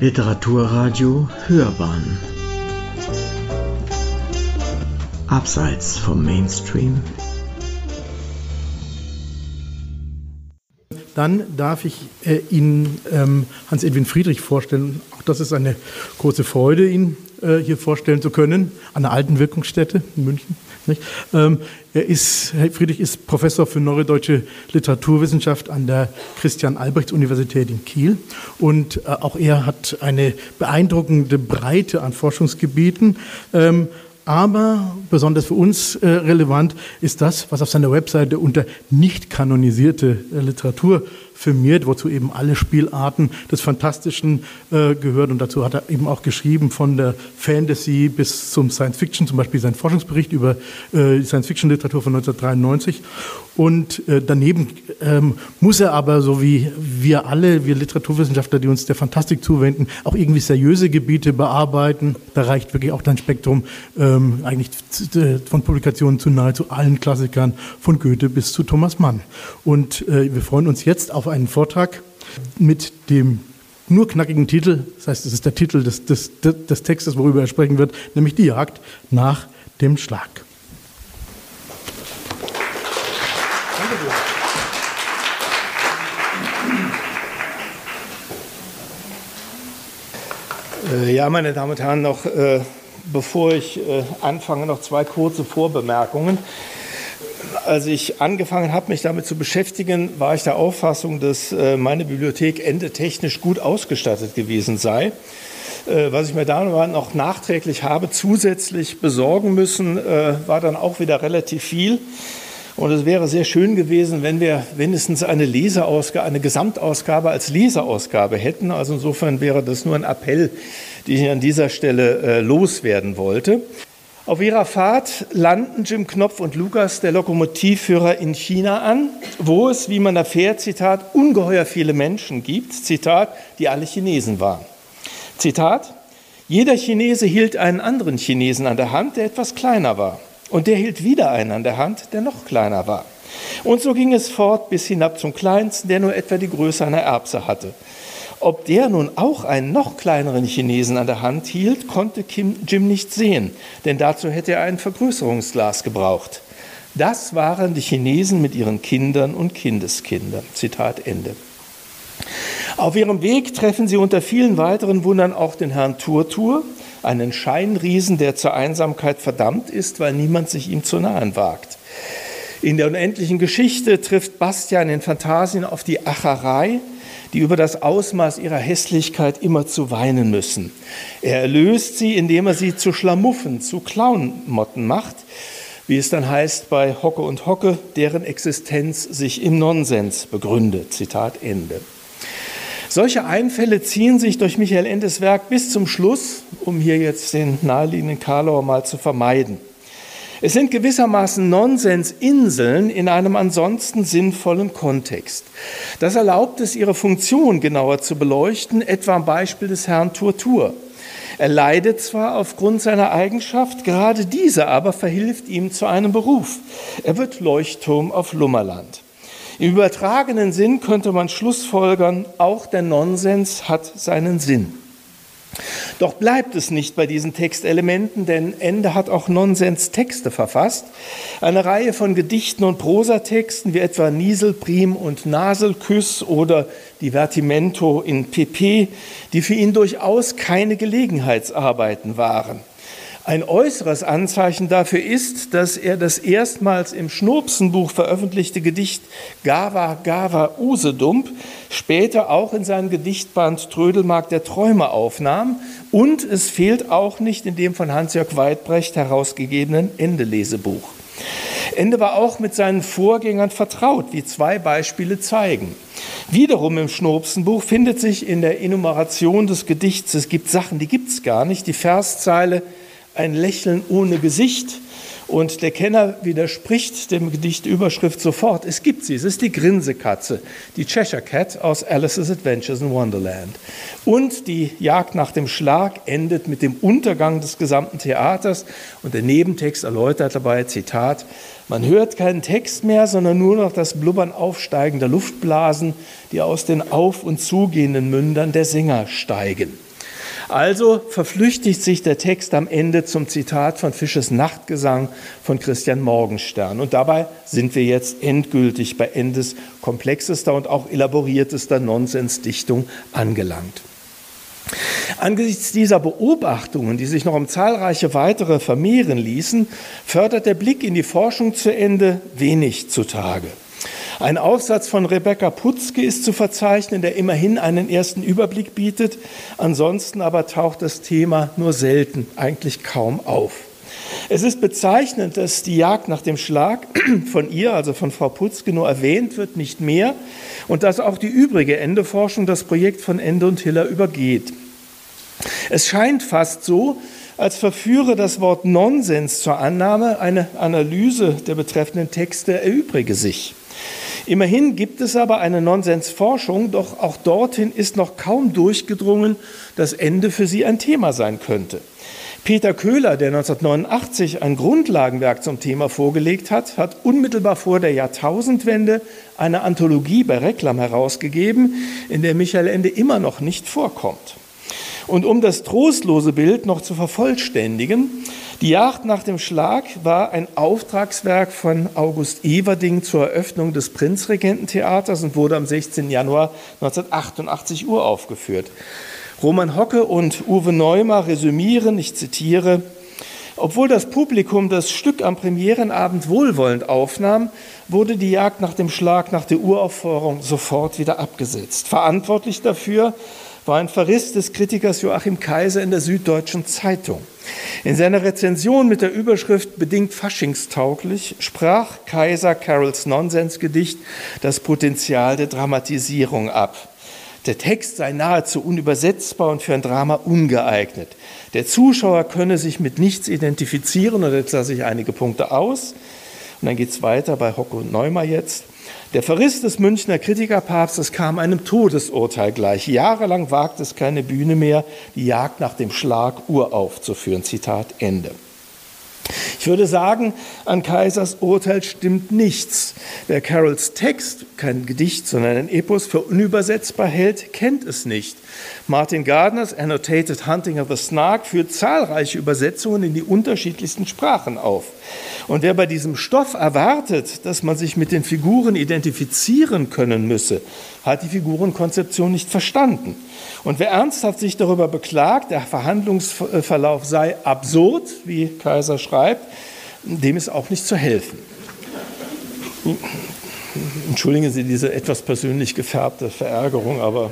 Literaturradio Hörbahn Abseits vom Mainstream Dann darf ich äh, Ihnen ähm, Hans-Edwin Friedrich vorstellen. Auch das ist eine große Freude, ihn äh, hier vorstellen zu können, an der alten Wirkungsstätte in München. Ähm, er ist, Herr Friedrich ist Professor für Neurodeutsche Literaturwissenschaft an der Christian-Albrechts-Universität in Kiel. Und äh, auch er hat eine beeindruckende Breite an Forschungsgebieten. Ähm, aber besonders für uns äh, relevant ist das, was auf seiner Webseite unter nicht kanonisierte äh, Literatur firmiert, wozu eben alle Spielarten des Fantastischen äh, gehört. Und dazu hat er eben auch geschrieben, von der Fantasy bis zum Science Fiction, zum Beispiel sein Forschungsbericht über äh, die Science Fiction Literatur von 1993. Und äh, daneben ähm, muss er aber, so wie wir alle, wir Literaturwissenschaftler, die uns der Fantastik zuwenden, auch irgendwie seriöse Gebiete bearbeiten. Da reicht wirklich auch dein Spektrum ähm, eigentlich von Publikationen zu nahezu allen Klassikern, von Goethe bis zu Thomas Mann. Und äh, wir freuen uns jetzt auf einen Vortrag mit dem nur knackigen Titel, das heißt, es ist der Titel des, des, des Textes, worüber er sprechen wird, nämlich die Jagd nach dem Schlag. Äh, ja, meine Damen und Herren, noch äh, bevor ich äh, anfange, noch zwei kurze Vorbemerkungen. Als ich angefangen habe, mich damit zu beschäftigen, war ich der Auffassung, dass äh, meine Bibliothek endetechnisch gut ausgestattet gewesen sei. Äh, was ich mir dann noch nachträglich habe zusätzlich besorgen müssen, äh, war dann auch wieder relativ viel. Und es wäre sehr schön gewesen, wenn wir wenigstens eine Leseausgabe, eine Gesamtausgabe als Leseausgabe hätten. Also insofern wäre das nur ein Appell, den ich an dieser Stelle loswerden wollte. Auf ihrer Fahrt landen Jim Knopf und Lukas, der Lokomotivführer, in China an, wo es, wie man erfährt, Zitat, ungeheuer viele Menschen gibt, Zitat, die alle Chinesen waren. Zitat, jeder Chinese hielt einen anderen Chinesen an der Hand, der etwas kleiner war. Und der hielt wieder einen an der Hand, der noch kleiner war. Und so ging es fort bis hinab zum Kleinsten, der nur etwa die Größe einer Erbse hatte. Ob der nun auch einen noch kleineren Chinesen an der Hand hielt, konnte Kim, Jim nicht sehen, denn dazu hätte er ein Vergrößerungsglas gebraucht. Das waren die Chinesen mit ihren Kindern und Kindeskindern. Zitat Ende. Auf ihrem Weg treffen sie unter vielen weiteren Wundern auch den Herrn Turtur, einen Scheinriesen, der zur Einsamkeit verdammt ist, weil niemand sich ihm zu nahen wagt. In der unendlichen Geschichte trifft Bastian in Phantasien auf die Acherei, die über das Ausmaß ihrer Hässlichkeit immer zu weinen müssen. Er erlöst sie, indem er sie zu Schlamuffen, zu Clownmotten macht, wie es dann heißt bei Hocke und Hocke, deren Existenz sich im Nonsens begründet. Zitat Ende. Solche Einfälle ziehen sich durch Michael Endes Werk bis zum Schluss, um hier jetzt den naheliegenden Karlauer mal zu vermeiden. Es sind gewissermaßen Nonsensinseln in einem ansonsten sinnvollen Kontext. Das erlaubt es, ihre Funktion genauer zu beleuchten, etwa am Beispiel des Herrn Turtur. Er leidet zwar aufgrund seiner Eigenschaft, gerade diese aber verhilft ihm zu einem Beruf. Er wird Leuchtturm auf Lummerland. Im übertragenen Sinn könnte man schlussfolgern, auch der Nonsens hat seinen Sinn. Doch bleibt es nicht bei diesen Textelementen, denn Ende hat auch Nonsens-Texte verfasst. Eine Reihe von Gedichten und Prosatexten wie etwa Nieselprim und Naselküss oder Divertimento in PP, die für ihn durchaus keine Gelegenheitsarbeiten waren. Ein äußeres Anzeichen dafür ist, dass er das erstmals im Schnurpsenbuch veröffentlichte Gedicht Gava Gava Usedump später auch in seinem Gedichtband Trödelmark der Träume aufnahm. Und es fehlt auch nicht in dem von Hans-Jörg Weidbrecht herausgegebenen Ende-Lesebuch. Ende war auch mit seinen Vorgängern vertraut, wie zwei Beispiele zeigen. Wiederum im Schnurpsenbuch findet sich in der Enumeration des Gedichts, es gibt Sachen, die gibt es gar nicht, die Verszeile ein Lächeln ohne Gesicht. Und der Kenner widerspricht dem Gedicht Überschrift sofort. Es gibt sie, es ist die Grinsekatze, die Cheshire Cat aus Alice's Adventures in Wonderland. Und die Jagd nach dem Schlag endet mit dem Untergang des gesamten Theaters. Und der Nebentext erläutert dabei, Zitat, man hört keinen Text mehr, sondern nur noch das Blubbern aufsteigender Luftblasen, die aus den auf- und zugehenden Mündern der Sänger steigen. Also verflüchtigt sich der Text am Ende zum Zitat von Fisches Nachtgesang von Christian Morgenstern. Und dabei sind wir jetzt endgültig bei Endes komplexester und auch elaboriertester Nonsensdichtung angelangt. Angesichts dieser Beobachtungen, die sich noch um zahlreiche weitere vermehren ließen, fördert der Blick in die Forschung zu Ende wenig zutage. Ein Aufsatz von Rebecca Putzke ist zu verzeichnen, der immerhin einen ersten Überblick bietet. Ansonsten aber taucht das Thema nur selten, eigentlich kaum auf. Es ist bezeichnend, dass die Jagd nach dem Schlag von ihr, also von Frau Putzke, nur erwähnt wird, nicht mehr, und dass auch die übrige Endeforschung das Projekt von Ende und Hiller übergeht. Es scheint fast so, als verführe das Wort Nonsens zur Annahme, eine Analyse der betreffenden Texte erübrige sich. Immerhin gibt es aber eine Nonsensforschung, doch auch dorthin ist noch kaum durchgedrungen, dass Ende für sie ein Thema sein könnte. Peter Köhler, der 1989 ein Grundlagenwerk zum Thema vorgelegt hat, hat unmittelbar vor der Jahrtausendwende eine Anthologie bei Reklam herausgegeben, in der Michael Ende immer noch nicht vorkommt. Und um das trostlose Bild noch zu vervollständigen, die Jagd nach dem Schlag war ein Auftragswerk von August Everding zur Eröffnung des Prinzregententheaters und wurde am 16. Januar 1988 uraufgeführt. Roman Hocke und Uwe Neumer resümieren, ich zitiere, obwohl das Publikum das Stück am Premierenabend wohlwollend aufnahm, wurde die Jagd nach dem Schlag nach der Uraufführung sofort wieder abgesetzt. Verantwortlich dafür war ein Verriss des Kritikers Joachim Kaiser in der Süddeutschen Zeitung. In seiner Rezension mit der Überschrift Bedingt faschingstauglich sprach Kaiser Carols Nonsensgedicht das Potenzial der Dramatisierung ab. Der Text sei nahezu unübersetzbar und für ein Drama ungeeignet. Der Zuschauer könne sich mit nichts identifizieren, und jetzt lasse ich einige Punkte aus. Und dann geht es weiter bei Hocke und Neumer jetzt. Der Verriss des Münchner Kritikerpapstes kam einem Todesurteil gleich. Jahrelang wagt es keine Bühne mehr, die Jagd nach dem Schlag uraufzuführen. Zitat Ende. Ich würde sagen, an Kaisers Urteil stimmt nichts. Wer Carols Text, kein Gedicht, sondern ein Epos, für unübersetzbar hält, kennt es nicht. Martin Gardners Annotated Hunting of the Snark führt zahlreiche Übersetzungen in die unterschiedlichsten Sprachen auf. Und wer bei diesem Stoff erwartet, dass man sich mit den Figuren identifizieren können müsse, hat die Figurenkonzeption nicht verstanden. Und wer ernsthaft sich darüber beklagt, der Verhandlungsverlauf sei absurd, wie Kaiser schreibt, dem ist auch nicht zu helfen. Entschuldigen Sie diese etwas persönlich gefärbte Verärgerung, aber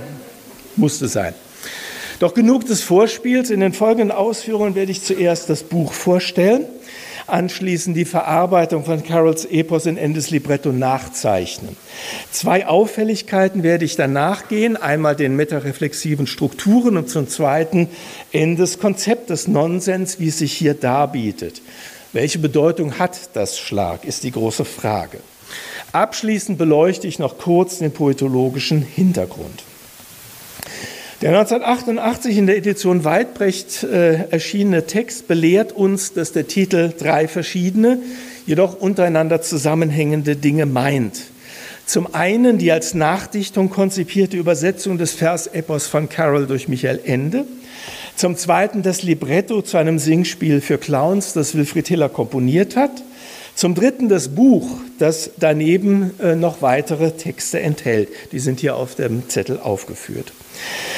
musste sein. Doch genug des Vorspiels. In den folgenden Ausführungen werde ich zuerst das Buch vorstellen, anschließend die Verarbeitung von Carols Epos in Endes Libretto nachzeichnen. Zwei Auffälligkeiten werde ich danach gehen, einmal den metareflexiven Strukturen und zum zweiten Endes Konzept des Nonsens, wie es sich hier darbietet. Welche Bedeutung hat das Schlag, ist die große Frage. Abschließend beleuchte ich noch kurz den poetologischen Hintergrund. Der 1988 in der Edition Weidbrecht äh, erschienene Text belehrt uns, dass der Titel drei verschiedene, jedoch untereinander zusammenhängende Dinge meint. Zum einen die als Nachdichtung konzipierte Übersetzung des Versepos von Carroll durch Michael Ende. Zum zweiten das Libretto zu einem Singspiel für Clowns, das Wilfried Hiller komponiert hat. Zum Dritten das Buch, das daneben äh, noch weitere Texte enthält. Die sind hier auf dem Zettel aufgeführt.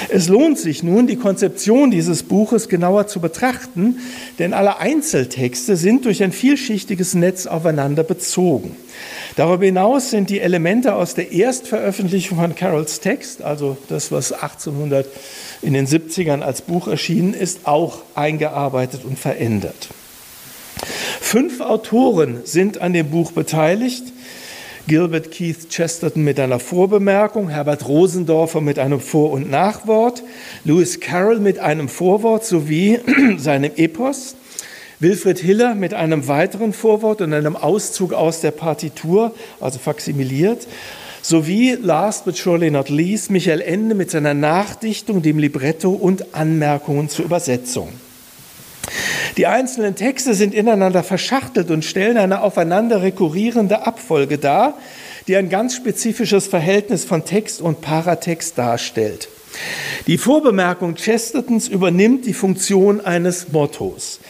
Es lohnt sich nun, die Konzeption dieses Buches genauer zu betrachten, denn alle Einzeltexte sind durch ein vielschichtiges Netz aufeinander bezogen. Darüber hinaus sind die Elemente aus der Erstveröffentlichung von Carols Text, also das, was 1800 in den 70ern als Buch erschienen ist, auch eingearbeitet und verändert. Fünf Autoren sind an dem Buch beteiligt. Gilbert Keith Chesterton mit einer Vorbemerkung, Herbert Rosendorfer mit einem Vor- und Nachwort, Lewis Carroll mit einem Vorwort sowie seinem Epos, Wilfried Hiller mit einem weiteren Vorwort und einem Auszug aus der Partitur, also faximiliert, sowie, last but surely not least, Michael Ende mit seiner Nachdichtung, dem Libretto und Anmerkungen zur Übersetzung. Die einzelnen Texte sind ineinander verschachtelt und stellen eine aufeinander rekurrierende Abfolge dar, die ein ganz spezifisches Verhältnis von Text und Paratext darstellt. Die Vorbemerkung Chestertons übernimmt die Funktion eines Mottos.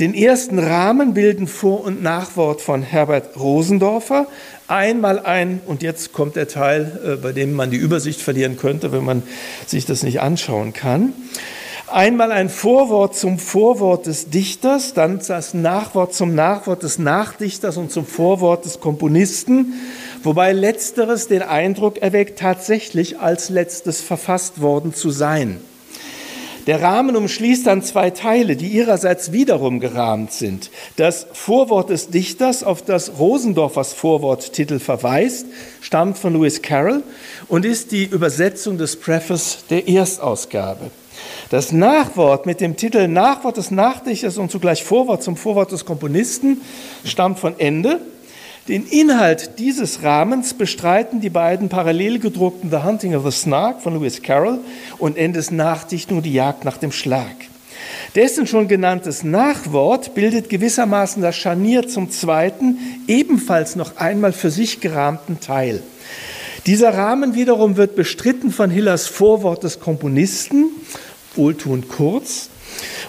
Den ersten Rahmen bilden Vor- und Nachwort von Herbert Rosendorfer. Einmal ein, und jetzt kommt der Teil, äh, bei dem man die Übersicht verlieren könnte, wenn man sich das nicht anschauen kann. Einmal ein Vorwort zum Vorwort des Dichters, dann das Nachwort zum Nachwort des Nachdichters und zum Vorwort des Komponisten, wobei letzteres den Eindruck erweckt, tatsächlich als letztes verfasst worden zu sein. Der Rahmen umschließt dann zwei Teile, die ihrerseits wiederum gerahmt sind. Das Vorwort des Dichters, auf das Rosendorfers Vorworttitel verweist, stammt von Lewis Carroll und ist die Übersetzung des Preface der Erstausgabe. Das Nachwort mit dem Titel Nachwort des Nachdichters und zugleich Vorwort zum Vorwort des Komponisten stammt von Ende. Den Inhalt dieses Rahmens bestreiten die beiden parallel gedruckten The Hunting of the Snark von Lewis Carroll und Endes Nachdichtung Die Jagd nach dem Schlag. Dessen schon genanntes Nachwort bildet gewissermaßen das Scharnier zum zweiten, ebenfalls noch einmal für sich gerahmten Teil. Dieser Rahmen wiederum wird bestritten von Hillers Vorwort des Komponisten wohltuend kurz.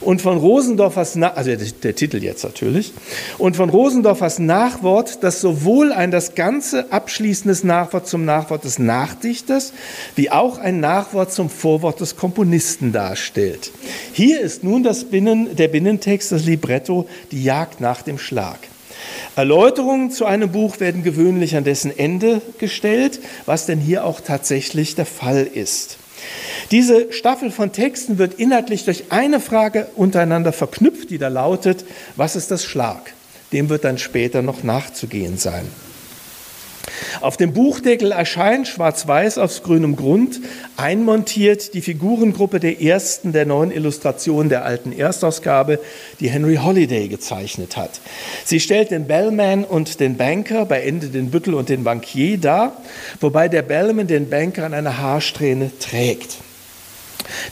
Und von Rosendorfers, also der, der, Titel jetzt natürlich, und von Rosendorfers Nachwort, das sowohl ein das ganze abschließendes Nachwort zum Nachwort des Nachdichters, wie auch ein Nachwort zum Vorwort des Komponisten darstellt. Hier ist nun das Binnen, der Binnentext, das Libretto, die Jagd nach dem Schlag. Erläuterungen zu einem Buch werden gewöhnlich an dessen Ende gestellt, was denn hier auch tatsächlich der Fall ist. Diese Staffel von Texten wird inhaltlich durch eine Frage untereinander verknüpft, die da lautet, was ist das Schlag? Dem wird dann später noch nachzugehen sein. Auf dem Buchdeckel erscheint schwarz-weiß auf grünem Grund einmontiert die Figurengruppe der ersten der neuen Illustrationen der alten Erstausgabe, die Henry Holliday gezeichnet hat. Sie stellt den Bellman und den Banker, bei Ende den Büttel und den Bankier dar, wobei der Bellman den Banker an einer Haarsträhne trägt.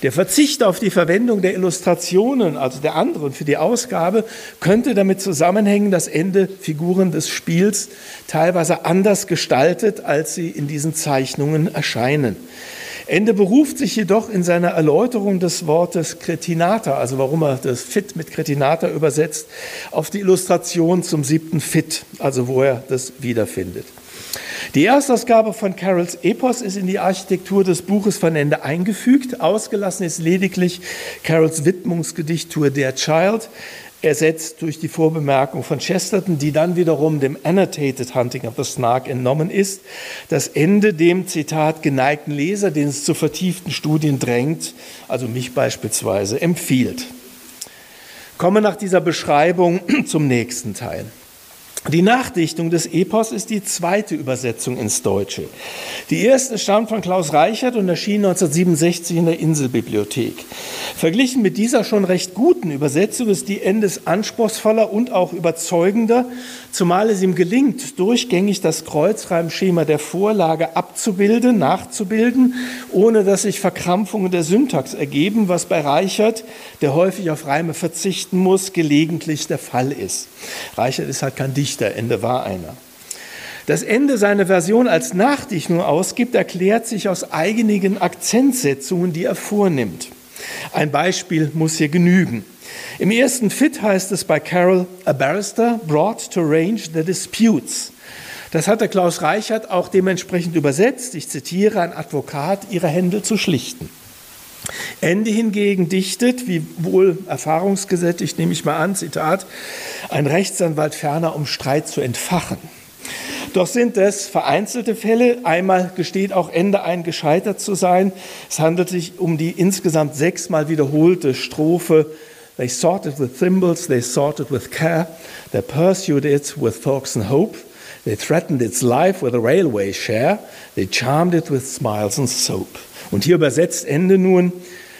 Der Verzicht auf die Verwendung der Illustrationen, also der anderen für die Ausgabe, könnte damit zusammenhängen, dass Ende Figuren des Spiels teilweise anders gestaltet, als sie in diesen Zeichnungen erscheinen. Ende beruft sich jedoch in seiner Erläuterung des Wortes Kretinata, also warum er das Fit mit Kretinata übersetzt, auf die Illustration zum siebten Fit, also wo er das wiederfindet. Die Erstausgabe von Carrolls Epos ist in die Architektur des Buches von Ende eingefügt. Ausgelassen ist lediglich Carrolls Widmungsgedicht To a Dear Child, ersetzt durch die Vorbemerkung von Chesterton, die dann wiederum dem Annotated Hunting of the Snark entnommen ist. Das Ende dem, Zitat, geneigten Leser, den es zu vertieften Studien drängt, also mich beispielsweise, empfiehlt. Komme nach dieser Beschreibung zum nächsten Teil. Die Nachdichtung des Epos ist die zweite Übersetzung ins Deutsche. Die erste stammt von Klaus Reichert und erschien 1967 in der Inselbibliothek. Verglichen mit dieser schon recht guten Übersetzung ist die Endes anspruchsvoller und auch überzeugender, zumal es ihm gelingt, durchgängig das Kreuzreimschema der Vorlage abzubilden, nachzubilden, ohne dass sich Verkrampfungen der Syntax ergeben, was bei Reichert, der häufig auf Reime verzichten muss, gelegentlich der Fall ist. Reichert ist halt kein Dichter Ende war einer. Das Ende seine Version als Nachdichtung ausgibt, erklärt sich aus einigen Akzentsetzungen, die er vornimmt. Ein Beispiel muss hier genügen. Im ersten Fit heißt es bei Carol, a barrister brought to range the disputes. Das hat der Klaus Reichert auch dementsprechend übersetzt. Ich zitiere, ein Advokat, ihre Händel zu schlichten. Ende hingegen dichtet, wie wohl erfahrungsgesättigt, nehme ich mal an, Zitat, ein Rechtsanwalt ferner, um Streit zu entfachen. Doch sind es vereinzelte Fälle. Einmal gesteht auch Ende ein, gescheitert zu sein. Es handelt sich um die insgesamt sechsmal wiederholte Strophe. They sought it with thimbles, they sought it with care, they pursued it with thoughts and hope, they threatened its life with a railway share, they charmed it with smiles and soap. Und hier übersetzt Ende nun,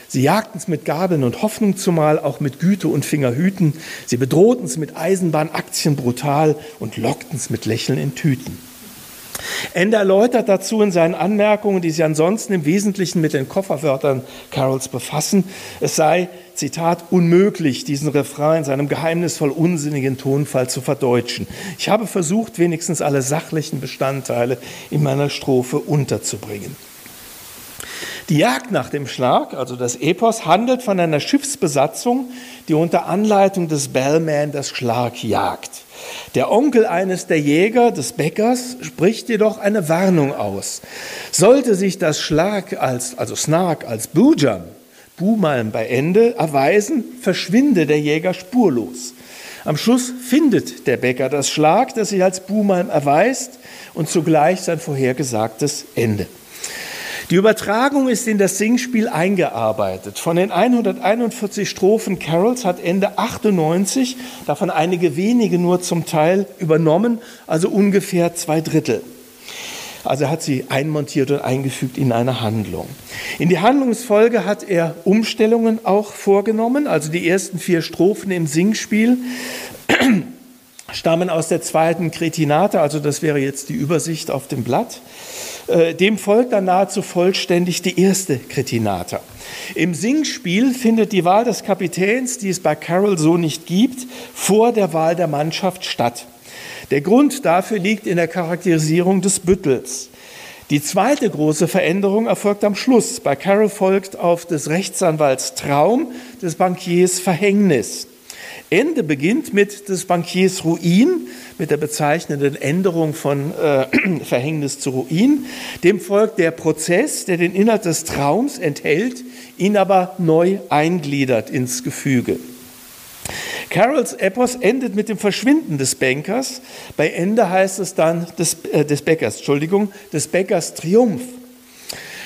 Sie jagten es mit Gabeln und Hoffnung zumal, auch mit Güte und Fingerhüten. Sie bedrohten es mit Eisenbahnaktien brutal und lockten es mit Lächeln in Tüten. Ende erläutert dazu in seinen Anmerkungen, die sich ansonsten im Wesentlichen mit den Kofferwörtern Carols befassen, es sei, Zitat, unmöglich, diesen Refrain in seinem geheimnisvoll unsinnigen Tonfall zu verdeutschen. Ich habe versucht, wenigstens alle sachlichen Bestandteile in meiner Strophe unterzubringen. Die Jagd nach dem Schlag, also das Epos, handelt von einer Schiffsbesatzung, die unter Anleitung des Bellman das Schlag jagt. Der Onkel eines der Jäger, des Bäckers, spricht jedoch eine Warnung aus. Sollte sich das Schlag als, also Snark als Bujam, Bumalm bei Ende, erweisen, verschwinde der Jäger spurlos. Am Schluss findet der Bäcker das Schlag, das sich als Bumalm erweist und zugleich sein vorhergesagtes Ende. Die Übertragung ist in das Singspiel eingearbeitet. Von den 141 Strophen Carols hat Ende 98 davon einige wenige nur zum Teil übernommen, also ungefähr zwei Drittel. Also er hat sie einmontiert und eingefügt in eine Handlung. In die Handlungsfolge hat er Umstellungen auch vorgenommen. Also die ersten vier Strophen im Singspiel stammen aus der zweiten Kretinate, also das wäre jetzt die Übersicht auf dem Blatt. Äh, dem folgt dann nahezu vollständig die erste Kretinata. Im Singspiel findet die Wahl des Kapitäns, die es bei Carroll so nicht gibt, vor der Wahl der Mannschaft statt. Der Grund dafür liegt in der Charakterisierung des Büttels. Die zweite große Veränderung erfolgt am Schluss. Bei Carroll folgt auf des Rechtsanwalts Traum, des Bankiers Verhängnis. Ende beginnt mit des Bankiers Ruin, mit der bezeichnenden Änderung von äh, Verhängnis zu Ruin. Dem folgt der Prozess, der den Inhalt des Traums enthält, ihn aber neu eingliedert ins Gefüge. Carols Epos endet mit dem Verschwinden des Bankers. Bei Ende heißt es dann des, äh, des Bäckers, Entschuldigung, des Bäckers Triumph.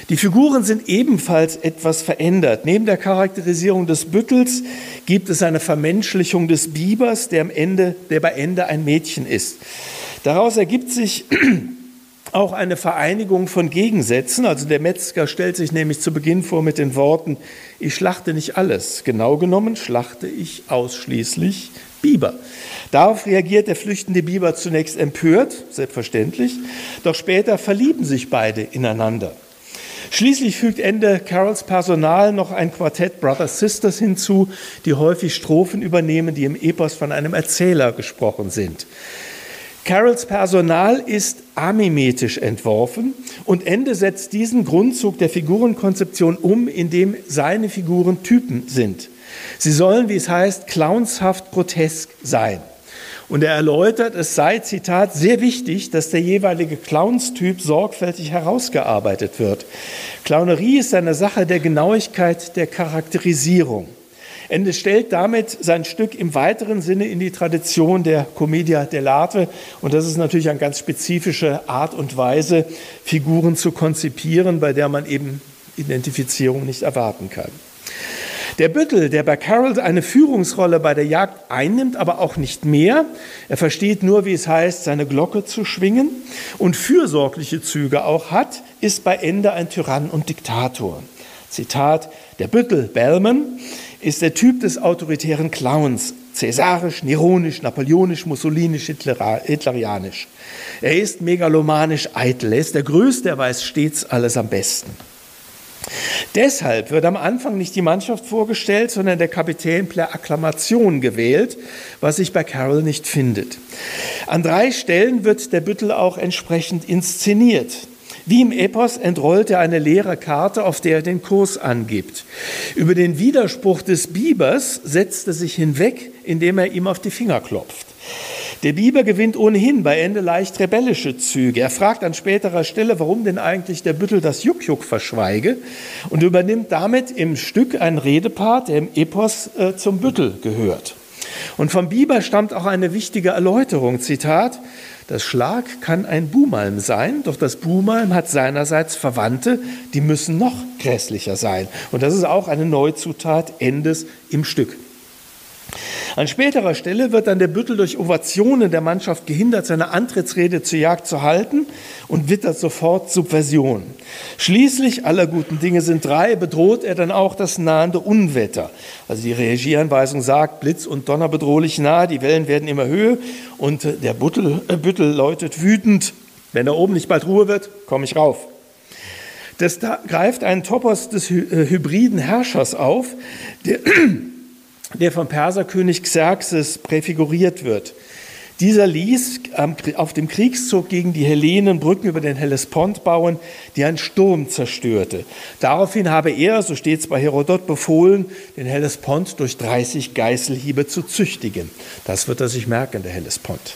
Die Figuren sind ebenfalls etwas verändert. Neben der Charakterisierung des Büttels gibt es eine Vermenschlichung des Bibers, der, am Ende, der bei Ende ein Mädchen ist. Daraus ergibt sich auch eine Vereinigung von Gegensätzen. Also der Metzger stellt sich nämlich zu Beginn vor mit den Worten, ich schlachte nicht alles. Genau genommen schlachte ich ausschließlich Biber. Darauf reagiert der flüchtende Biber zunächst empört, selbstverständlich, doch später verlieben sich beide ineinander. Schließlich fügt Ende Carols Personal noch ein Quartett Brothers Sisters hinzu, die häufig Strophen übernehmen, die im Epos von einem Erzähler gesprochen sind. Carols Personal ist amimetisch entworfen und Ende setzt diesen Grundzug der Figurenkonzeption um, indem seine Figuren Typen sind. Sie sollen, wie es heißt, clownshaft grotesk sein. Und er erläutert, es sei, Zitat, sehr wichtig, dass der jeweilige Clownstyp sorgfältig herausgearbeitet wird. Clownerie ist eine Sache der Genauigkeit der Charakterisierung. Ende stellt damit sein Stück im weiteren Sinne in die Tradition der Commedia dell'arte. Und das ist natürlich eine ganz spezifische Art und Weise, Figuren zu konzipieren, bei der man eben Identifizierung nicht erwarten kann. Der Büttel, der bei Carroll eine Führungsrolle bei der Jagd einnimmt, aber auch nicht mehr. Er versteht nur, wie es heißt, seine Glocke zu schwingen und fürsorgliche Züge auch hat, ist bei Ende ein Tyrann und Diktator. Zitat, der Büttel Bellman ist der Typ des autoritären Clowns, cäsarisch, neronisch, napoleonisch, mussolinisch, hitlerianisch. Er ist megalomanisch eitel, er ist der Größte, er weiß stets alles am besten. Deshalb wird am Anfang nicht die Mannschaft vorgestellt, sondern der Kapitän per Akklamation gewählt, was sich bei Carroll nicht findet. An drei Stellen wird der Büttel auch entsprechend inszeniert. Wie im Epos entrollt er eine leere Karte, auf der er den Kurs angibt. Über den Widerspruch des Bibers setzt er sich hinweg, indem er ihm auf die Finger klopft. Der Biber gewinnt ohnehin bei Ende leicht rebellische Züge. Er fragt an späterer Stelle, warum denn eigentlich der Büttel das Juck-Juck verschweige und übernimmt damit im Stück einen Redepart, der im Epos äh, zum Büttel gehört. Und vom Biber stammt auch eine wichtige Erläuterung, Zitat, das Schlag kann ein Bumalm sein, doch das Bumalm hat seinerseits Verwandte, die müssen noch grässlicher sein. Und das ist auch eine Neuzutat Endes im Stück. An späterer Stelle wird dann der Büttel durch Ovationen der Mannschaft gehindert, seine Antrittsrede zur Jagd zu halten und wittert sofort Subversion. Schließlich, aller guten Dinge sind drei, bedroht er dann auch das nahende Unwetter. Also die Regieanweisung sagt, Blitz und Donner bedrohlich nah, die Wellen werden immer höher und der Büttel, äh, Büttel läutet wütend, wenn da oben nicht bald Ruhe wird, komme ich rauf. Das da greift einen Topos des äh, hybriden Herrschers auf, der, der vom Perserkönig Xerxes präfiguriert wird. Dieser ließ auf dem Kriegszug gegen die Hellenen Brücken über den Hellespont bauen, die ein Sturm zerstörte. Daraufhin habe er, so steht es bei Herodot, befohlen, den Hellespont durch 30 Geißelhiebe zu züchtigen. Das wird er sich merken, der Hellespont.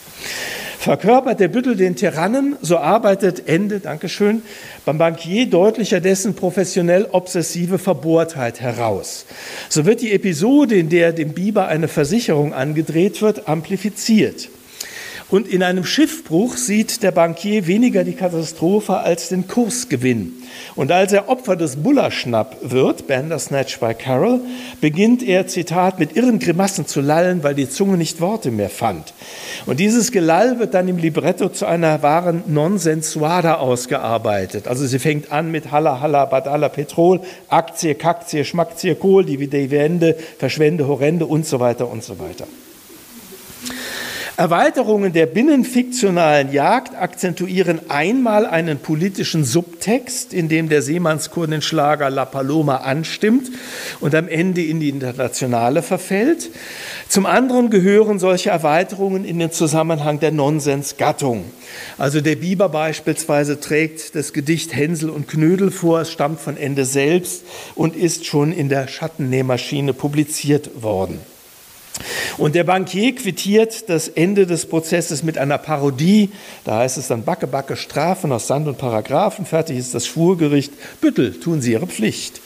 Verkörpert der Büttel den Tyrannen, so arbeitet Ende, Dankeschön, beim Bankier deutlicher dessen professionell obsessive Verbohrtheit heraus. So wird die Episode, in der dem Biber eine Versicherung angedreht wird, amplifiziert. Und in einem Schiffbruch sieht der Bankier weniger die Katastrophe als den Kursgewinn. Und als er Opfer des Bullerschnapp wird, Bandersnatch bei Carol, beginnt er, Zitat, mit irren Grimassen zu lallen, weil die Zunge nicht Worte mehr fand. Und dieses Gelall wird dann im Libretto zu einer wahren Nonsensuada ausgearbeitet. Also sie fängt an mit Halla, Halla, Badalla, Petrol, Aktie, Kaktie, Schmackzie, Kohl, Dividende, Verschwende, Horrende und so weiter und so weiter. Erweiterungen der binnenfiktionalen Jagd akzentuieren einmal einen politischen Subtext, in dem der Seemannschor den Schlager La Paloma anstimmt und am Ende in die Internationale verfällt. Zum anderen gehören solche Erweiterungen in den Zusammenhang der Nonsensgattung. Also der Biber beispielsweise trägt das Gedicht Hänsel und Knödel vor, es stammt von Ende selbst und ist schon in der Schattennähmaschine publiziert worden. Und der Bankier quittiert das Ende des Prozesses mit einer Parodie. Da heißt es dann Backe, Backe, Strafen aus Sand und Paragraphen. Fertig ist das Schwurgericht. Büttel, tun Sie Ihre Pflicht.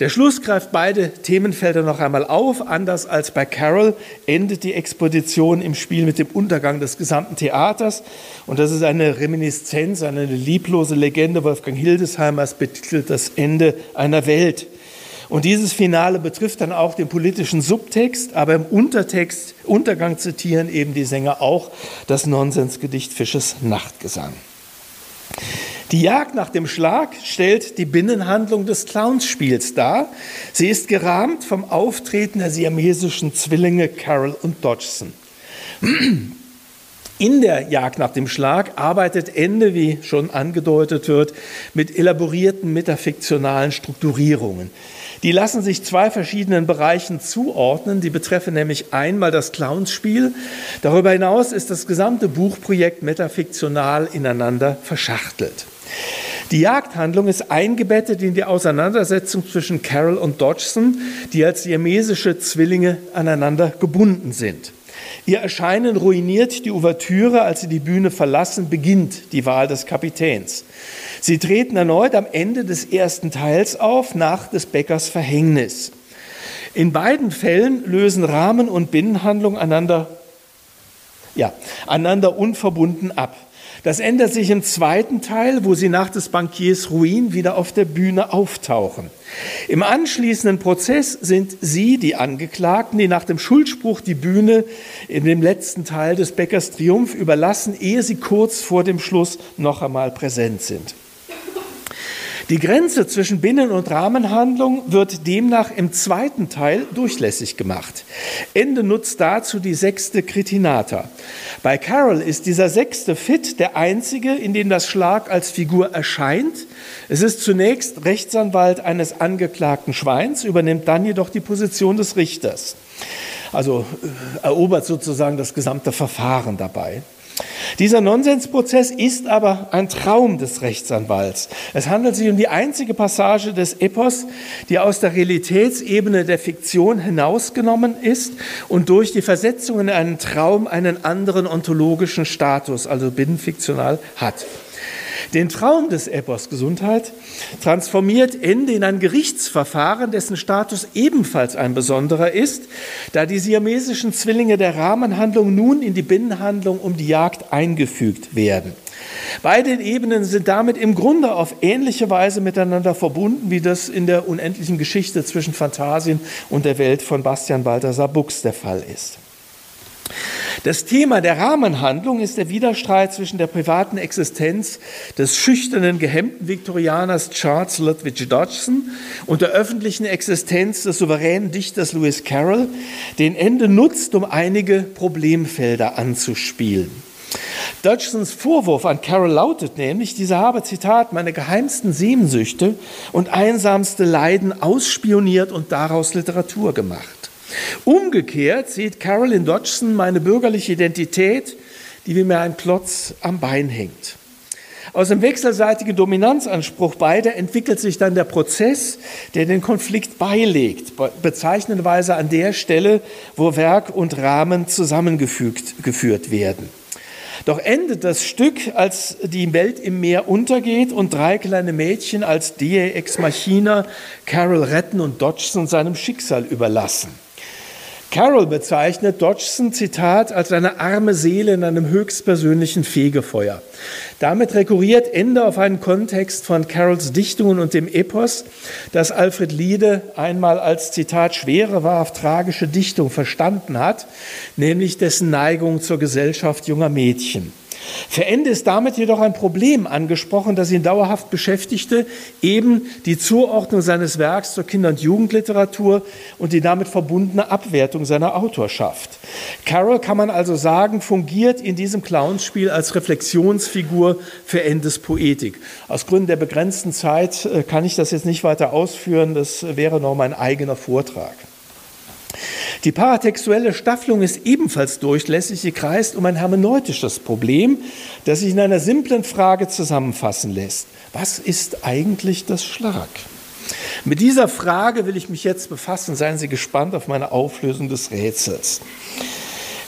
Der Schluss greift beide Themenfelder noch einmal auf. Anders als bei Carol endet die Expedition im Spiel mit dem Untergang des gesamten Theaters. Und das ist eine Reminiszenz, eine lieblose Legende Wolfgang Hildesheimers betitelt das Ende einer Welt. Und dieses Finale betrifft dann auch den politischen Subtext, aber im Untertext, Untergang zitieren eben die Sänger auch das Nonsensgedicht Fisches Nachtgesang. Die Jagd nach dem Schlag stellt die Binnenhandlung des Clownspiels dar. Sie ist gerahmt vom Auftreten der siamesischen Zwillinge Carol und Dodgson. In der Jagd nach dem Schlag arbeitet Ende, wie schon angedeutet wird, mit elaborierten metafiktionalen Strukturierungen. Die lassen sich zwei verschiedenen Bereichen zuordnen. Die betreffen nämlich einmal das Clownsspiel. Darüber hinaus ist das gesamte Buchprojekt metafiktional ineinander verschachtelt. Die Jagdhandlung ist eingebettet in die Auseinandersetzung zwischen Carol und Dodgson, die als siamesische Zwillinge aneinander gebunden sind. Ihr Erscheinen ruiniert die Ouvertüre, als sie die Bühne verlassen, beginnt die Wahl des Kapitäns. Sie treten erneut am Ende des ersten Teils auf, nach des Bäckers Verhängnis. In beiden Fällen lösen Rahmen und Binnenhandlung einander, ja, einander unverbunden ab. Das ändert sich im zweiten Teil, wo sie nach des Bankiers Ruin wieder auf der Bühne auftauchen. Im anschließenden Prozess sind sie, die Angeklagten, die nach dem Schuldspruch die Bühne in dem letzten Teil des Bäckers Triumph überlassen, ehe sie kurz vor dem Schluss noch einmal präsent sind. Die Grenze zwischen Binnen- und Rahmenhandlung wird demnach im zweiten Teil durchlässig gemacht. Ende nutzt dazu die sechste Kritinata. Bei Carol ist dieser sechste Fit der einzige, in dem das Schlag als Figur erscheint. Es ist zunächst Rechtsanwalt eines angeklagten Schweins, übernimmt dann jedoch die Position des Richters. Also äh, erobert sozusagen das gesamte Verfahren dabei. Dieser Nonsensprozess ist aber ein Traum des Rechtsanwalts. Es handelt sich um die einzige Passage des Epos, die aus der Realitätsebene der Fiktion hinausgenommen ist und durch die Versetzung in einen Traum einen anderen ontologischen Status, also binnenfiktional, hat. Den Traum des Epos Gesundheit transformiert Ende in ein Gerichtsverfahren, dessen Status ebenfalls ein besonderer ist, da die siamesischen Zwillinge der Rahmenhandlung nun in die Binnenhandlung um die Jagd eingefügt werden. Beide Ebenen sind damit im Grunde auf ähnliche Weise miteinander verbunden, wie das in der unendlichen Geschichte zwischen Phantasien und der Welt von Bastian Balthasar Buchs der Fall ist. Das Thema der Rahmenhandlung ist der Widerstreit zwischen der privaten Existenz des schüchternen, gehemmten Viktorianers Charles Ludwig Dodgson und der öffentlichen Existenz des souveränen Dichters Lewis Carroll, den Ende nutzt, um einige Problemfelder anzuspielen. Dodgsons Vorwurf an Carol lautet nämlich, diese habe, Zitat, meine geheimsten Sehnsüchte und einsamste Leiden ausspioniert und daraus Literatur gemacht. Umgekehrt sieht Carolyn Dodgson meine bürgerliche Identität, die wie mir ein Klotz am Bein hängt. Aus dem wechselseitigen Dominanzanspruch beider entwickelt sich dann der Prozess, der den Konflikt beilegt, bezeichnenderweise an der Stelle, wo Werk und Rahmen zusammengeführt werden. Doch endet das Stück, als die Welt im Meer untergeht und drei kleine Mädchen als Die Ex Machina Carol retten und Dodgson seinem Schicksal überlassen. Carol bezeichnet Dodgson, Zitat, als eine arme Seele in einem höchstpersönlichen Fegefeuer. Damit rekurriert Ende auf einen Kontext von Carols Dichtungen und dem Epos, das Alfred Liede einmal als, Zitat, schwere, wahrhaft tragische Dichtung verstanden hat, nämlich dessen Neigung zur Gesellschaft junger Mädchen. Für Ende ist damit jedoch ein Problem angesprochen, das ihn dauerhaft beschäftigte, eben die Zuordnung seines Werks zur Kinder- und Jugendliteratur und die damit verbundene Abwertung seiner Autorschaft. Carroll, kann man also sagen, fungiert in diesem Clownspiel als Reflexionsfigur für Endes Poetik. Aus Gründen der begrenzten Zeit äh, kann ich das jetzt nicht weiter ausführen, das wäre noch mein eigener Vortrag. Die paratextuelle Staffelung ist ebenfalls durchlässig. Sie kreist um ein hermeneutisches Problem, das sich in einer simplen Frage zusammenfassen lässt. Was ist eigentlich das Schlag? Mit dieser Frage will ich mich jetzt befassen. Seien Sie gespannt auf meine Auflösung des Rätsels.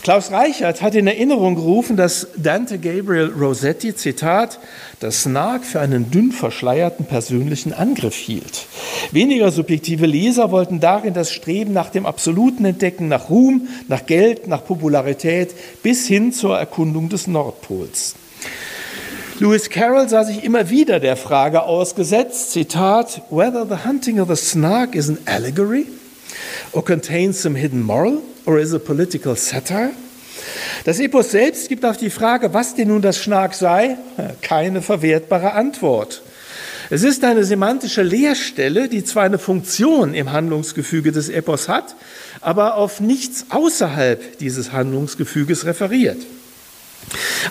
Klaus Reichert hat in Erinnerung gerufen, dass Dante Gabriel Rossetti, Zitat, das Snark für einen dünn verschleierten persönlichen Angriff hielt. Weniger subjektive Leser wollten darin das Streben nach dem absoluten Entdecken, nach Ruhm, nach Geld, nach Popularität bis hin zur Erkundung des Nordpols. Lewis Carroll sah sich immer wieder der Frage ausgesetzt, Zitat, whether the hunting of the snark is an allegory or contains some hidden moral or is a political satire? Das Epos selbst gibt auf die Frage, was denn nun das Schlag sei, keine verwertbare Antwort. Es ist eine semantische Leerstelle, die zwar eine Funktion im Handlungsgefüge des Epos hat, aber auf nichts außerhalb dieses Handlungsgefüges referiert.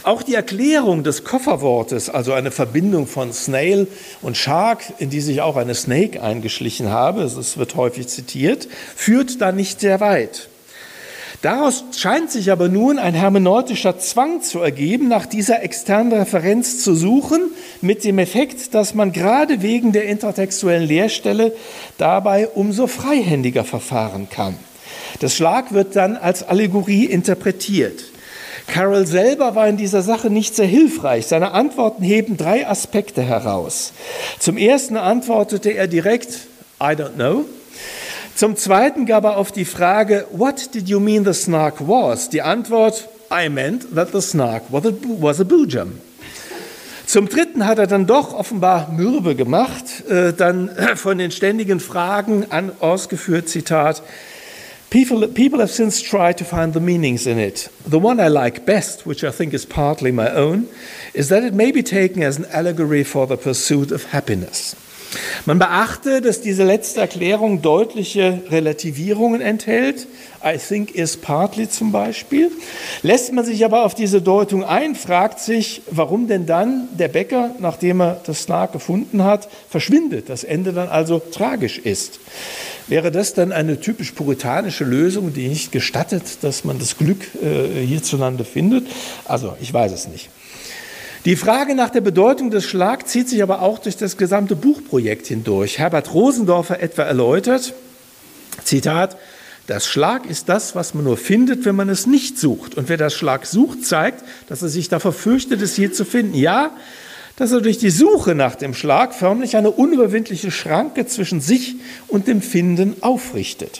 Auch die Erklärung des Kofferwortes, also eine Verbindung von Snail und Shark, in die sich auch eine Snake eingeschlichen habe, es wird häufig zitiert, führt da nicht sehr weit. Daraus scheint sich aber nun ein hermeneutischer Zwang zu ergeben, nach dieser externen Referenz zu suchen, mit dem Effekt, dass man gerade wegen der intertextuellen Leerstelle dabei umso freihändiger verfahren kann. Das Schlag wird dann als Allegorie interpretiert. Carroll selber war in dieser Sache nicht sehr hilfreich. Seine Antworten heben drei Aspekte heraus. Zum ersten antwortete er direkt, I don't know. Zum Zweiten gab er auf die Frage, What did you mean the snark was? die Antwort, I meant that the snark was a boojum. Zum Dritten hat er dann doch offenbar mürbe gemacht, äh, dann von den ständigen Fragen an, ausgeführt, Zitat, People, people have since tried to find the meanings in it. The one I like best, which I think is partly my own, is that it may be taken as an allegory for the pursuit of happiness. Man beachte, dass diese letzte Erklärung deutliche Relativierungen enthält. I think is partly zum Beispiel. Lässt man sich aber auf diese Deutung ein, fragt sich, warum denn dann der Bäcker, nachdem er das Snark gefunden hat, verschwindet, das Ende dann also tragisch ist. Wäre das dann eine typisch puritanische Lösung, die nicht gestattet, dass man das Glück äh, hierzulande findet? Also, ich weiß es nicht. Die Frage nach der Bedeutung des Schlag zieht sich aber auch durch das gesamte Buchprojekt hindurch. Herbert Rosendorfer etwa erläutert, Zitat, das Schlag ist das, was man nur findet, wenn man es nicht sucht. Und wer das Schlag sucht, zeigt, dass er sich davor fürchtet, es hier zu finden. Ja, dass er durch die Suche nach dem Schlag förmlich eine unüberwindliche Schranke zwischen sich und dem Finden aufrichtet.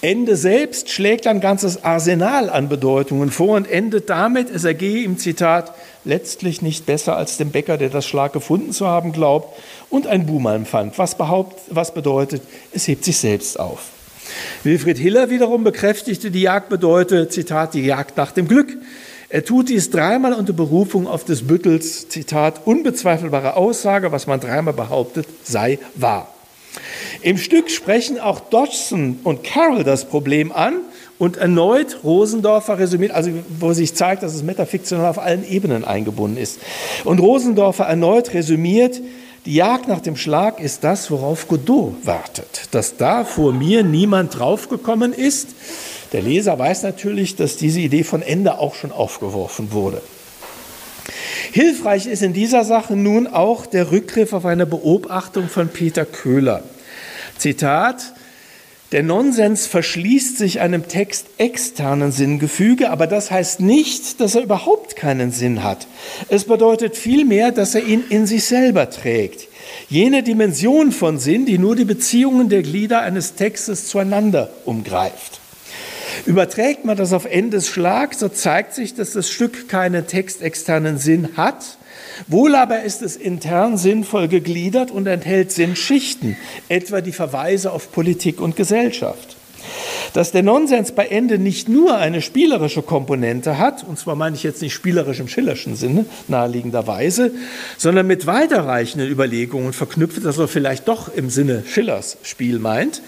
Ende selbst schlägt ein ganzes Arsenal an Bedeutungen vor und endet damit, es ergehe im Zitat, letztlich nicht besser als dem Bäcker, der das Schlag gefunden zu haben glaubt und ein Buhmalm fand, was, behaupt, was bedeutet, es hebt sich selbst auf. Wilfried Hiller wiederum bekräftigte, die Jagd bedeutet, Zitat, die Jagd nach dem Glück. Er tut dies dreimal unter Berufung auf des Büttels, Zitat, unbezweifelbare Aussage, was man dreimal behauptet, sei wahr. Im Stück sprechen auch Dodgson und Carroll das Problem an und erneut Rosendorfer resümiert, also wo sich zeigt, dass es metafiktional auf allen Ebenen eingebunden ist. Und Rosendorfer erneut resümiert, die Jagd nach dem Schlag ist das, worauf Godot wartet. Dass da vor mir niemand draufgekommen ist. Der Leser weiß natürlich, dass diese Idee von Ende auch schon aufgeworfen wurde. Hilfreich ist in dieser Sache nun auch der Rückgriff auf eine Beobachtung von Peter Köhler. Zitat, der Nonsens verschließt sich einem Text externen Sinngefüge, aber das heißt nicht, dass er überhaupt keinen Sinn hat. Es bedeutet vielmehr, dass er ihn in sich selber trägt. Jene Dimension von Sinn, die nur die Beziehungen der Glieder eines Textes zueinander umgreift. Überträgt man das auf Endes Schlag, so zeigt sich, dass das Stück keinen textexternen Sinn hat, Wohl aber ist es intern sinnvoll gegliedert und enthält Sinnschichten, etwa die Verweise auf Politik und Gesellschaft. Dass der Nonsens bei Ende nicht nur eine spielerische Komponente hat, und zwar meine ich jetzt nicht spielerisch im Schillerschen Sinne, naheliegenderweise, sondern mit weiterreichenden Überlegungen verknüpft, dass er vielleicht doch im Sinne Schillers Spiel meint,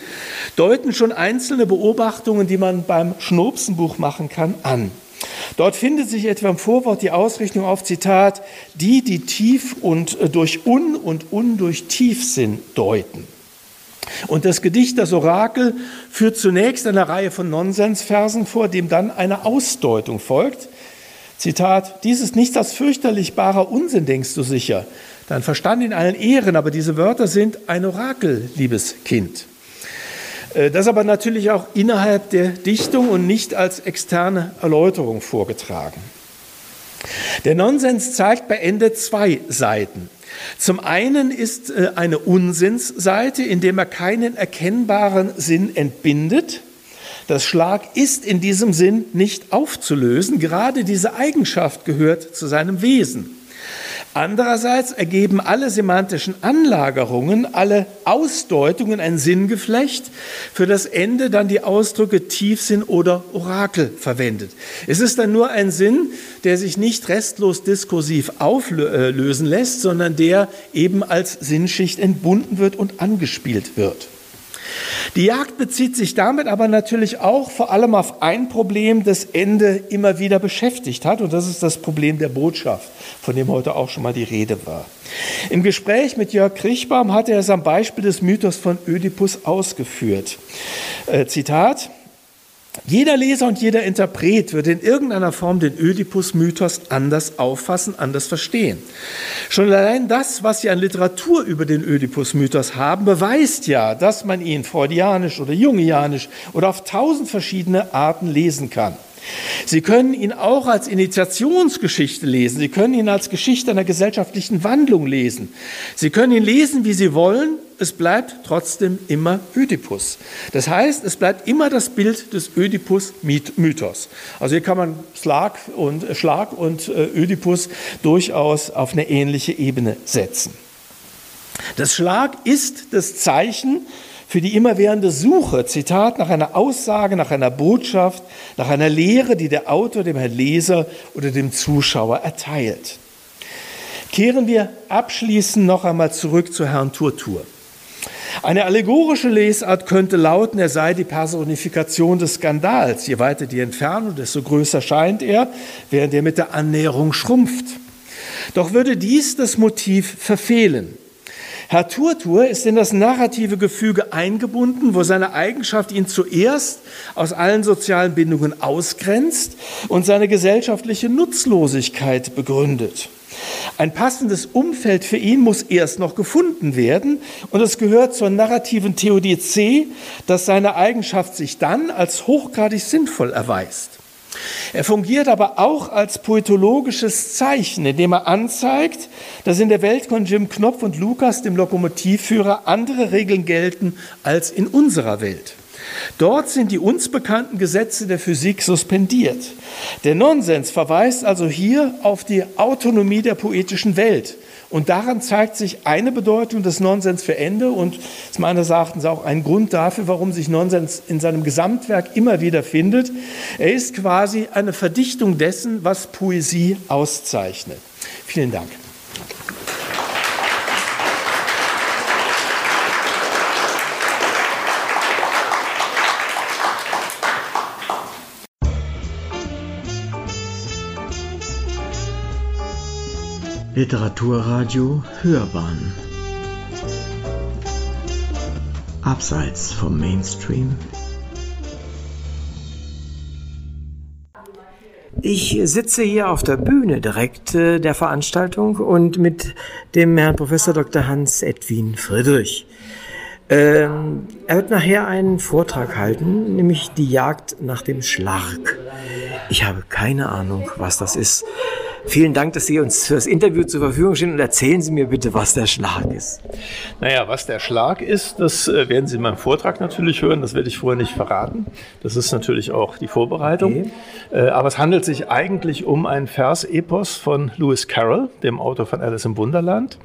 deuten schon einzelne Beobachtungen, die man beim Schnobsenbuch machen kann, an. Dort findet sich etwa im Vorwort die Ausrichtung auf Zitat, die, die tief und äh, durch un und un durch tief sind, deuten. Und das Gedicht Das Orakel führt zunächst eine Reihe von Nonsensversen vor, dem dann eine Ausdeutung folgt. Zitat, dies ist nichts als fürchterlich barer Unsinn, denkst du sicher. Dein Verstand in allen Ehren, aber diese Wörter sind ein Orakel, liebes Kind. Äh, das aber natürlich auch innerhalb der Dichtung und nicht als externe Erläuterung vorgetragen. Der Nonsens zeigt bei Ende zwei Seiten. Zum einen ist äh, eine Unsinnsseite, indem er keinen erkennbaren Sinn entbindet. Das Schlag ist in diesem Sinn nicht aufzulösen. Gerade diese Eigenschaft gehört zu seinem Wesen. Andererseits ergeben alle semantischen Anlagerungen, alle Ausdeutungen ein Sinngeflecht, für das Ende dann die Ausdrücke Tiefsinn oder Orakel verwendet. Es ist dann nur ein Sinn, der sich nicht restlos diskursiv auflösen lässt, sondern der eben als Sinnschicht entbunden wird und angespielt wird. Die Jagd bezieht sich damit aber natürlich auch vor allem auf ein Problem, das Ende immer wieder beschäftigt hat, und das ist das Problem der Botschaft, von dem heute auch schon mal die Rede war. Im Gespräch mit Jörg Kriechbaum hat er es am Beispiel des Mythos von Ödipus ausgeführt. Äh, Zitat, jeder Leser und jeder Interpret wird in irgendeiner Form den Ödipus-Mythos anders auffassen, anders verstehen. Schon allein das, was Sie an Literatur über den Ödipus-Mythos haben, beweist ja, dass man ihn freudianisch oder jungianisch oder auf tausend verschiedene Arten lesen kann. Sie können ihn auch als Initiationsgeschichte lesen. Sie können ihn als Geschichte einer gesellschaftlichen Wandlung lesen. Sie können ihn lesen, wie Sie wollen. Es bleibt trotzdem immer Ödipus. Das heißt, es bleibt immer das Bild des Ödipus-Mythos. Also hier kann man Schlag und, Schlag und äh, Ödipus durchaus auf eine ähnliche Ebene setzen. Das Schlag ist das Zeichen für die immerwährende Suche, Zitat, nach einer Aussage, nach einer Botschaft, nach einer Lehre, die der Autor dem Herrn Leser oder dem Zuschauer erteilt. Kehren wir abschließend noch einmal zurück zu Herrn Turtur. Eine allegorische Lesart könnte lauten, er sei die Personifikation des Skandals. Je weiter die Entfernung, desto größer scheint er, während er mit der Annäherung schrumpft. Doch würde dies das Motiv verfehlen. Herr Turtur ist in das narrative Gefüge eingebunden, wo seine Eigenschaft ihn zuerst aus allen sozialen Bindungen ausgrenzt und seine gesellschaftliche Nutzlosigkeit begründet. Ein passendes Umfeld für ihn muss erst noch gefunden werden und es gehört zur narrativen Theodizee, dass seine Eigenschaft sich dann als hochgradig sinnvoll erweist. Er fungiert aber auch als poetologisches Zeichen, indem er anzeigt, dass in der Welt von Jim Knopf und Lukas, dem Lokomotivführer, andere Regeln gelten als in unserer Welt. Dort sind die uns bekannten Gesetze der Physik suspendiert. Der Nonsens verweist also hier auf die Autonomie der poetischen Welt. Und daran zeigt sich eine Bedeutung des Nonsens für Ende und ist meines Erachtens auch ein Grund dafür, warum sich Nonsens in seinem Gesamtwerk immer wieder findet. Er ist quasi eine Verdichtung dessen, was Poesie auszeichnet. Vielen Dank. Literaturradio Hörbahn Abseits vom Mainstream Ich sitze hier auf der Bühne direkt äh, der Veranstaltung und mit dem Herrn Professor Dr. Hans Edwin Friedrich. Ähm, er wird nachher einen Vortrag halten, nämlich die Jagd nach dem Schlark. Ich habe keine Ahnung, was das ist. Vielen Dank, dass Sie uns für das Interview zur Verfügung stehen und erzählen Sie mir bitte, was der Schlag ist. Naja, was der Schlag ist, das äh, werden Sie in meinem Vortrag natürlich hören. Das werde ich vorher nicht verraten. Das ist natürlich auch die Vorbereitung. Okay. Äh, aber es handelt sich eigentlich um ein Vers-Epos von Lewis Carroll, dem Autor von Alice im Wunderland.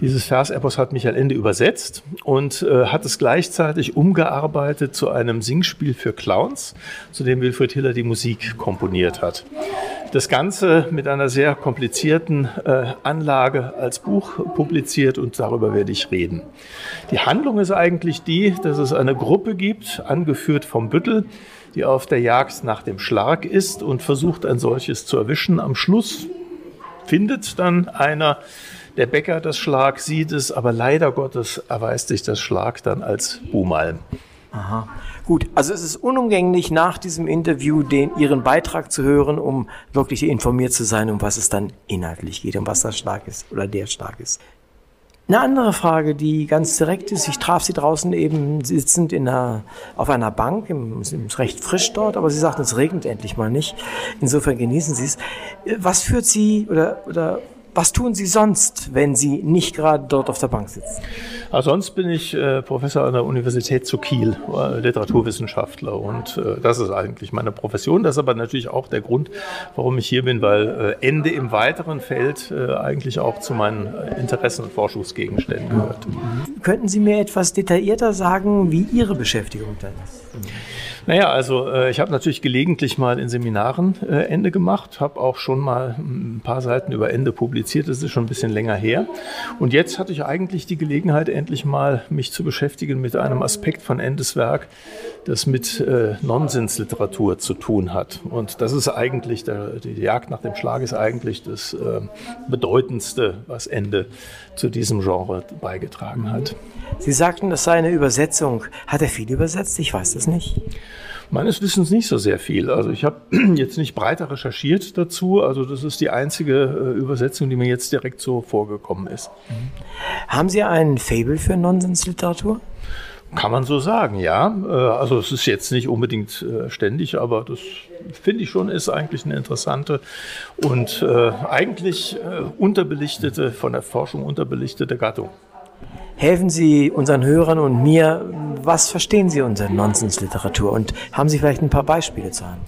Dieses Versepos hat Michael Ende übersetzt und äh, hat es gleichzeitig umgearbeitet zu einem Singspiel für Clowns, zu dem Wilfried Hiller die Musik komponiert hat. Das Ganze mit einer sehr komplizierten äh, Anlage als Buch publiziert und darüber werde ich reden. Die Handlung ist eigentlich die, dass es eine Gruppe gibt, angeführt vom Büttel, die auf der Jagd nach dem Schlag ist und versucht, ein solches zu erwischen. Am Schluss findet dann einer der Bäcker das Schlag, sieht es, aber leider Gottes erweist sich das Schlag dann als Buhmalm. Aha. Gut, also es ist unumgänglich, nach diesem Interview den, Ihren Beitrag zu hören, um wirklich informiert zu sein, um was es dann inhaltlich geht, um was das stark ist oder der stark ist. Eine andere Frage, die ganz direkt ist, ich traf Sie draußen eben sitzend in einer, auf einer Bank, es ist recht frisch dort, aber Sie sagten, es regnet endlich mal nicht. Insofern genießen Sie es. Was führt Sie oder, oder was tun Sie sonst, wenn Sie nicht gerade dort auf der Bank sitzen? Also sonst bin ich äh, Professor an der Universität zu Kiel, äh, Literaturwissenschaftler und äh, das ist eigentlich meine Profession. Das ist aber natürlich auch der Grund, warum ich hier bin, weil äh, Ende im weiteren Feld äh, eigentlich auch zu meinen Interessen und Forschungsgegenständen gehört. Könnten Sie mir etwas detaillierter sagen, wie Ihre Beschäftigung dann ist? Naja, also äh, ich habe natürlich gelegentlich mal in Seminaren äh, Ende gemacht, habe auch schon mal ein paar Seiten über Ende publiziert, das ist schon ein bisschen länger her. Und jetzt hatte ich eigentlich die Gelegenheit, endlich mal mich zu beschäftigen mit einem Aspekt von Endes Werk, das mit äh, Nonsensliteratur zu tun hat. Und das ist eigentlich, der, die Jagd nach dem Schlag ist eigentlich das äh, Bedeutendste, was Ende zu diesem Genre beigetragen hat. Sie sagten, das sei eine Übersetzung. Hat er viel übersetzt? Ich weiß das nicht. Meines Wissens nicht so sehr viel. Also ich habe jetzt nicht breiter recherchiert dazu. Also das ist die einzige äh, Übersetzung, die mir jetzt direkt so vorgekommen ist. Mhm. Haben Sie ein Fable für Nonsensliteratur? Kann man so sagen, ja. Äh, also es ist jetzt nicht unbedingt äh, ständig, aber das finde ich schon ist eigentlich eine interessante und eigentlich unterbelichtete, von der Forschung unterbelichtete Gattung. Helfen Sie unseren Hörern und mir, was verstehen Sie unter Nonsensliteratur und haben Sie vielleicht ein paar Beispiele zu haben?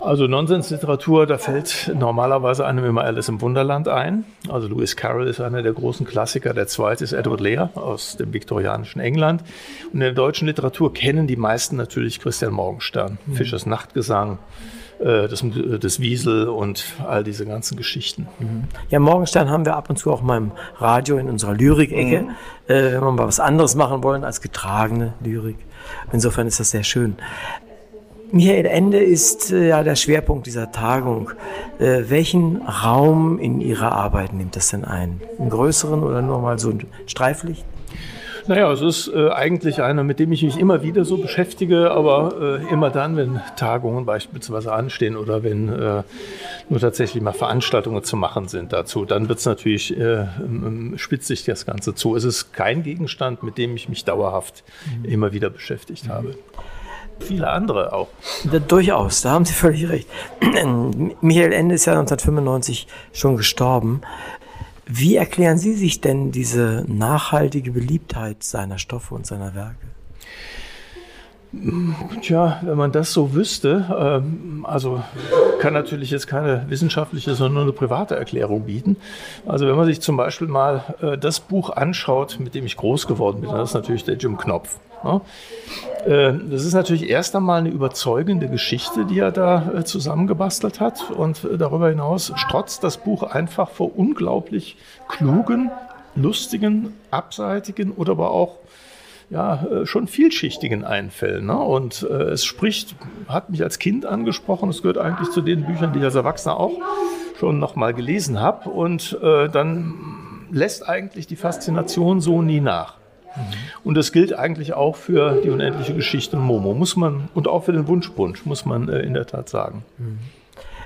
Also Nonsensliteratur, da fällt normalerweise einem immer Alice im Wunderland ein. Also Lewis Carroll ist einer der großen Klassiker. Der zweite ist Edward Lear aus dem viktorianischen England. Und in der deutschen Literatur kennen die meisten natürlich Christian Morgenstern, mhm. Fischers Nachtgesang, äh, das, das Wiesel und all diese ganzen Geschichten. Mhm. Ja, Morgenstern haben wir ab und zu auch mal im Radio in unserer Lyrik-Ecke, mhm. äh, wenn wir mal was anderes machen wollen als getragene Lyrik. Insofern ist das sehr schön. Michael Ende ist äh, ja der Schwerpunkt dieser Tagung. Äh, welchen Raum in Ihrer Arbeit nimmt das denn ein? Einen größeren oder nur mal so ein Streiflicht? Naja, es ist äh, eigentlich einer, mit dem ich mich immer wieder so beschäftige, aber äh, immer dann, wenn Tagungen beispielsweise anstehen oder wenn äh, nur tatsächlich mal Veranstaltungen zu machen sind dazu, dann wird es natürlich, äh, spitzt sich das Ganze zu. Es ist kein Gegenstand, mit dem ich mich dauerhaft mhm. immer wieder beschäftigt mhm. Viele andere auch. Da, durchaus, da haben Sie völlig recht. Michael Ende ist ja 1995 schon gestorben. Wie erklären Sie sich denn diese nachhaltige Beliebtheit seiner Stoffe und seiner Werke? Tja, wenn man das so wüsste, ähm, also kann natürlich jetzt keine wissenschaftliche, sondern nur eine private Erklärung bieten. Also wenn man sich zum Beispiel mal äh, das Buch anschaut, mit dem ich groß geworden bin, das ist natürlich der Jim Knopf. Ne? Äh, das ist natürlich erst einmal eine überzeugende Geschichte, die er da äh, zusammengebastelt hat. Und äh, darüber hinaus strotzt das Buch einfach vor unglaublich klugen, lustigen, abseitigen oder aber auch ja, schon vielschichtigen Einfällen. Ne? Und äh, es spricht, hat mich als Kind angesprochen, es gehört eigentlich zu den Büchern, die ich als Erwachsener auch schon noch mal gelesen habe und äh, dann lässt eigentlich die Faszination so nie nach. Und das gilt eigentlich auch für die unendliche Geschichte Momo, muss man, und auch für den Wunschbunsch, muss man äh, in der Tat sagen.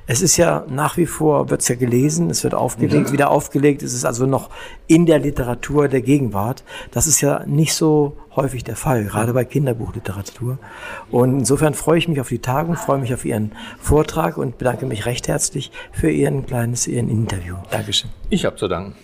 Es ist ja nach wie vor, wird es ja gelesen, es wird aufgelegt, wieder aufgelegt, es ist also noch in der Literatur der Gegenwart. Das ist ja nicht so häufig der Fall, gerade bei Kinderbuchliteratur. Und insofern freue ich mich auf die Tagung, freue mich auf Ihren Vortrag und bedanke mich recht herzlich für Ihren kleines Ihren Interview. Dankeschön. Ich habe zu danken.